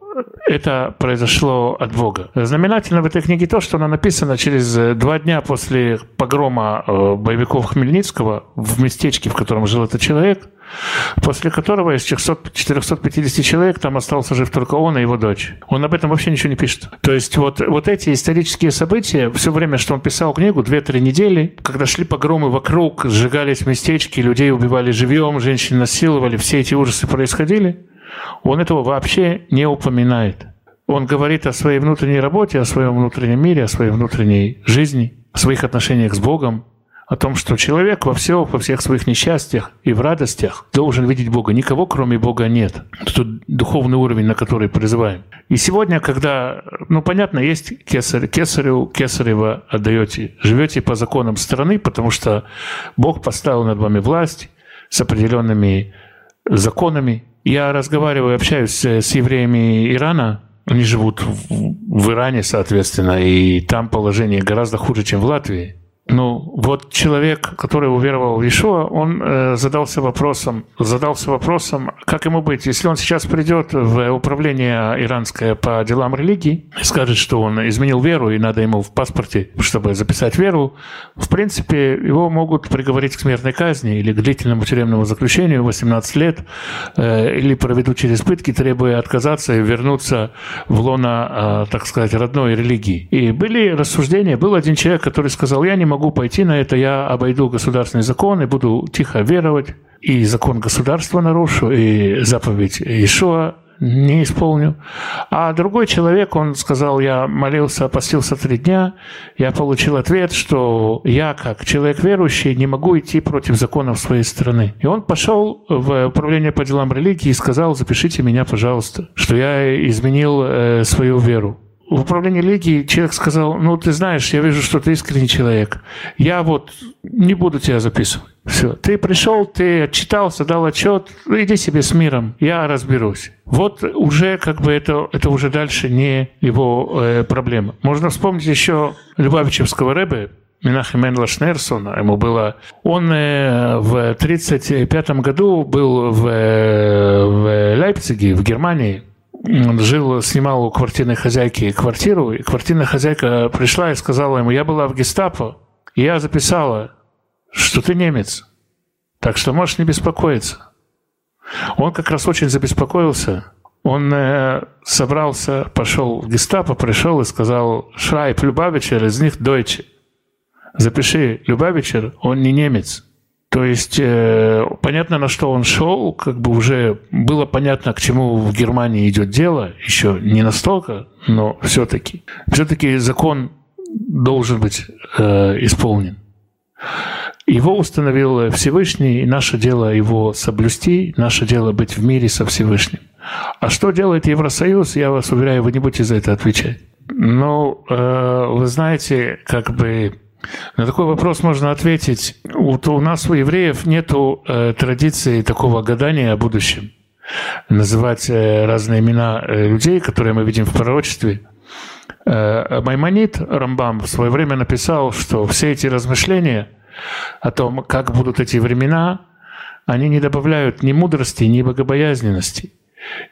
Speaker 2: это произошло от Бога. Знаменательно в этой книге то, что она написана через э, два дня после погрома э, боевиков Хмельницкого в местечке, в котором жил этот человек, после которого из 450 человек там остался жив только он и его дочь. Он об этом вообще ничего не пишет. То есть вот, вот эти исторические события, все время, что он писал книгу, 2-3 недели, когда шли погромы вокруг, сжигались местечки, людей убивали живьем, женщин насиловали, все эти ужасы происходили, он этого вообще не упоминает. Он говорит о своей внутренней работе, о своем внутреннем мире, о своей внутренней жизни, о своих отношениях с Богом, о том, что человек во всем, во всех своих несчастьях и в радостях должен видеть Бога. Никого, кроме Бога, нет. Это духовный уровень, на который призываем. И сегодня, когда, ну, понятно, есть кесарь, кесарю, кесарева отдаете, живете по законам страны, потому что Бог поставил над вами власть с определенными законами, я разговариваю, общаюсь с евреями Ирана, они живут в Иране, соответственно, и там положение гораздо хуже, чем в Латвии. Ну, вот человек, который уверовал в Ишуа, он э, задался вопросом, задался вопросом, как ему быть, если он сейчас придет в управление иранское по делам религии и скажет, что он изменил веру и надо ему в паспорте, чтобы записать веру, в принципе, его могут приговорить к смертной казни или к длительному тюремному заключению 18 лет, э, или проведут через пытки, требуя отказаться и вернуться в лона, э, так сказать, родной религии. И были рассуждения, был один человек, который сказал, я не могу могу пойти на это, я обойду государственный закон и буду тихо веровать, и закон государства нарушу, и заповедь Ишуа не исполню. А другой человек, он сказал, я молился, постился три дня, я получил ответ, что я, как человек верующий, не могу идти против законов своей страны. И он пошел в управление по делам религии и сказал, запишите меня, пожалуйста, что я изменил э, свою веру в управлении лиги человек сказал, ну, ты знаешь, я вижу, что ты искренний человек. Я вот не буду тебя записывать. Все. Ты пришел, ты отчитался, дал отчет, иди себе с миром, я разберусь. Вот уже как бы это, это уже дальше не его э, проблема. Можно вспомнить еще Любавичевского рэбе, Минахим Энла Шнерсона, ему было... Он э, в 1935 году был в, э, в Лейпциге, в Германии, жил, снимал у квартирной хозяйки квартиру, и квартирная хозяйка пришла и сказала ему, я была в гестапо, и я записала, что ты немец, так что можешь не беспокоиться. Он как раз очень забеспокоился. Он э, собрался, пошел в гестапо, пришел и сказал, Шрайп Любавичер, из них Дойче. Запиши, Любавичер, он не немец. То есть э, понятно, на что он шел, как бы уже было понятно, к чему в Германии идет дело, еще не настолько, но все-таки. Все-таки закон должен быть э, исполнен. Его установил Всевышний, и наше дело его соблюсти, наше дело быть в мире со Всевышним. А что делает Евросоюз, я вас уверяю, вы не будете за это отвечать. Ну, э, вы знаете, как бы на такой вопрос можно ответить. Вот у нас, у евреев, нет э, традиции такого гадания о будущем. Называть э, разные имена э, людей, которые мы видим в пророчестве. Э, Маймонит Рамбам в свое время написал, что все эти размышления о том, как будут эти времена, они не добавляют ни мудрости, ни богобоязненности.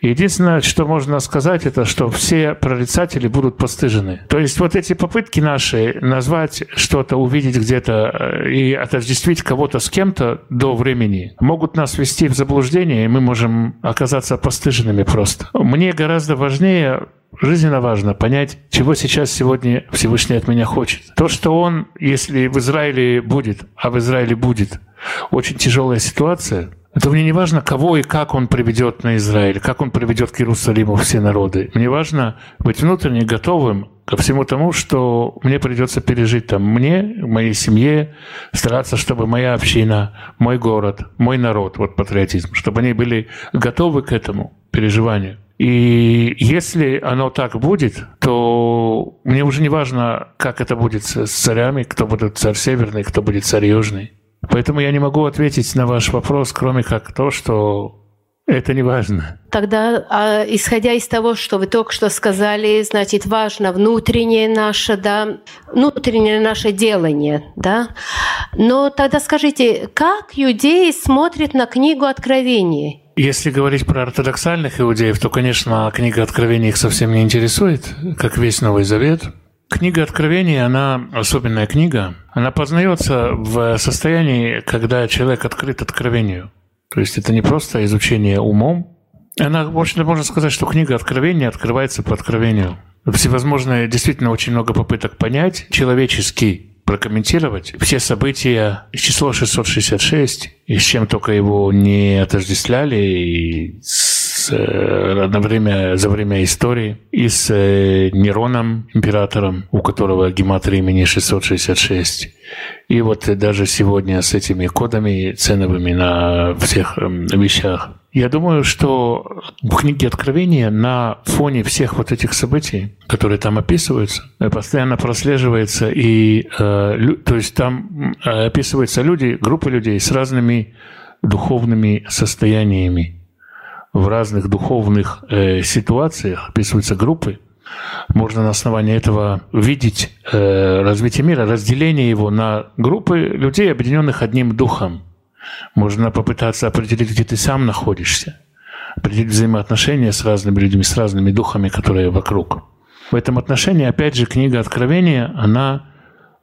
Speaker 2: Единственное, что можно сказать, это что все прорицатели будут постыжены. То есть вот эти попытки наши назвать что-то, увидеть где-то э, и отождествить кого-то с кем-то до времени, могут нас ввести в заблуждение, и мы можем оказаться постыженными просто. Мне гораздо важнее жизненно важно понять, чего сейчас сегодня Всевышний от меня хочет. То, что он, если в Израиле будет, а в Израиле будет очень тяжелая ситуация, это мне не важно, кого и как он приведет на Израиль, как он приведет к Иерусалиму все народы. Мне важно быть внутренне готовым ко всему тому, что мне придется пережить там мне, моей семье, стараться, чтобы моя община, мой город, мой народ, вот патриотизм, чтобы они были готовы к этому переживанию. И если оно так будет, то мне уже не важно, как это будет с царями, кто будет царь северный, кто будет царь южный. Поэтому я не могу ответить на ваш вопрос, кроме как то, что это не важно.
Speaker 3: Тогда, а, исходя из того, что вы только что сказали, значит, важно внутреннее наше, да, внутреннее наше делание, да. Но тогда скажите, как иудеи смотрят на книгу Откровения?
Speaker 2: Если говорить про ортодоксальных иудеев, то, конечно, книга Откровения их совсем не интересует, как весь Новый Завет. Книга Откровения, она особенная книга. Она познается в состоянии, когда человек открыт откровению. То есть это не просто изучение умом. Она, в общем можно сказать, что книга Откровения открывается по откровению. Всевозможные, действительно, очень много попыток понять человеческий прокомментировать все события из числа 666, и с чем только его не отождествляли, и с, э, на время, за время истории, и с э, Нероном, императором, у которого гематрия имени 666, и вот даже сегодня с этими кодами ценовыми на всех эм, вещах. Я думаю, что в книге Откровения на фоне всех вот этих событий, которые там описываются, постоянно прослеживается и, э, то есть там э, описываются люди, группы людей с разными духовными состояниями, в разных духовных э, ситуациях описываются группы, можно на основании этого видеть э, развитие мира, разделение его на группы людей, объединенных одним духом. Можно попытаться определить, где ты сам находишься, определить взаимоотношения с разными людьми, с разными духами, которые вокруг. В этом отношении, опять же, книга Откровения, она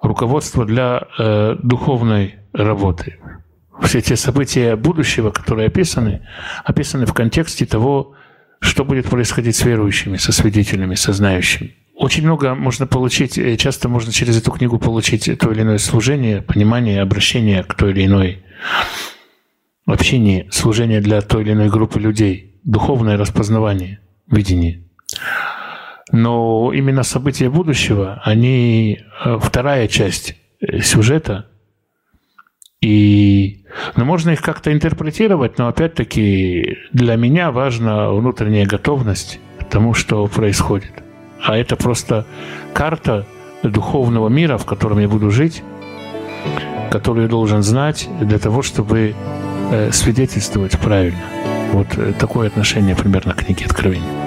Speaker 2: руководство для э, духовной работы. Все те события будущего, которые описаны, описаны в контексте того, что будет происходить с верующими, со свидетелями, со знающими. Очень много можно получить, э, часто можно через эту книгу получить то или иное служение, понимание, обращение к той или иной общении, служение для той или иной группы людей, духовное распознавание, видение. Но именно события будущего, они э, вторая часть э, сюжета, и ну, можно их как-то интерпретировать, но опять-таки для меня важна внутренняя готовность к тому, что происходит. А это просто карта духовного мира, в котором я буду жить, которую я должен знать для того, чтобы э, свидетельствовать правильно. Вот э, такое отношение примерно к книге Откровения.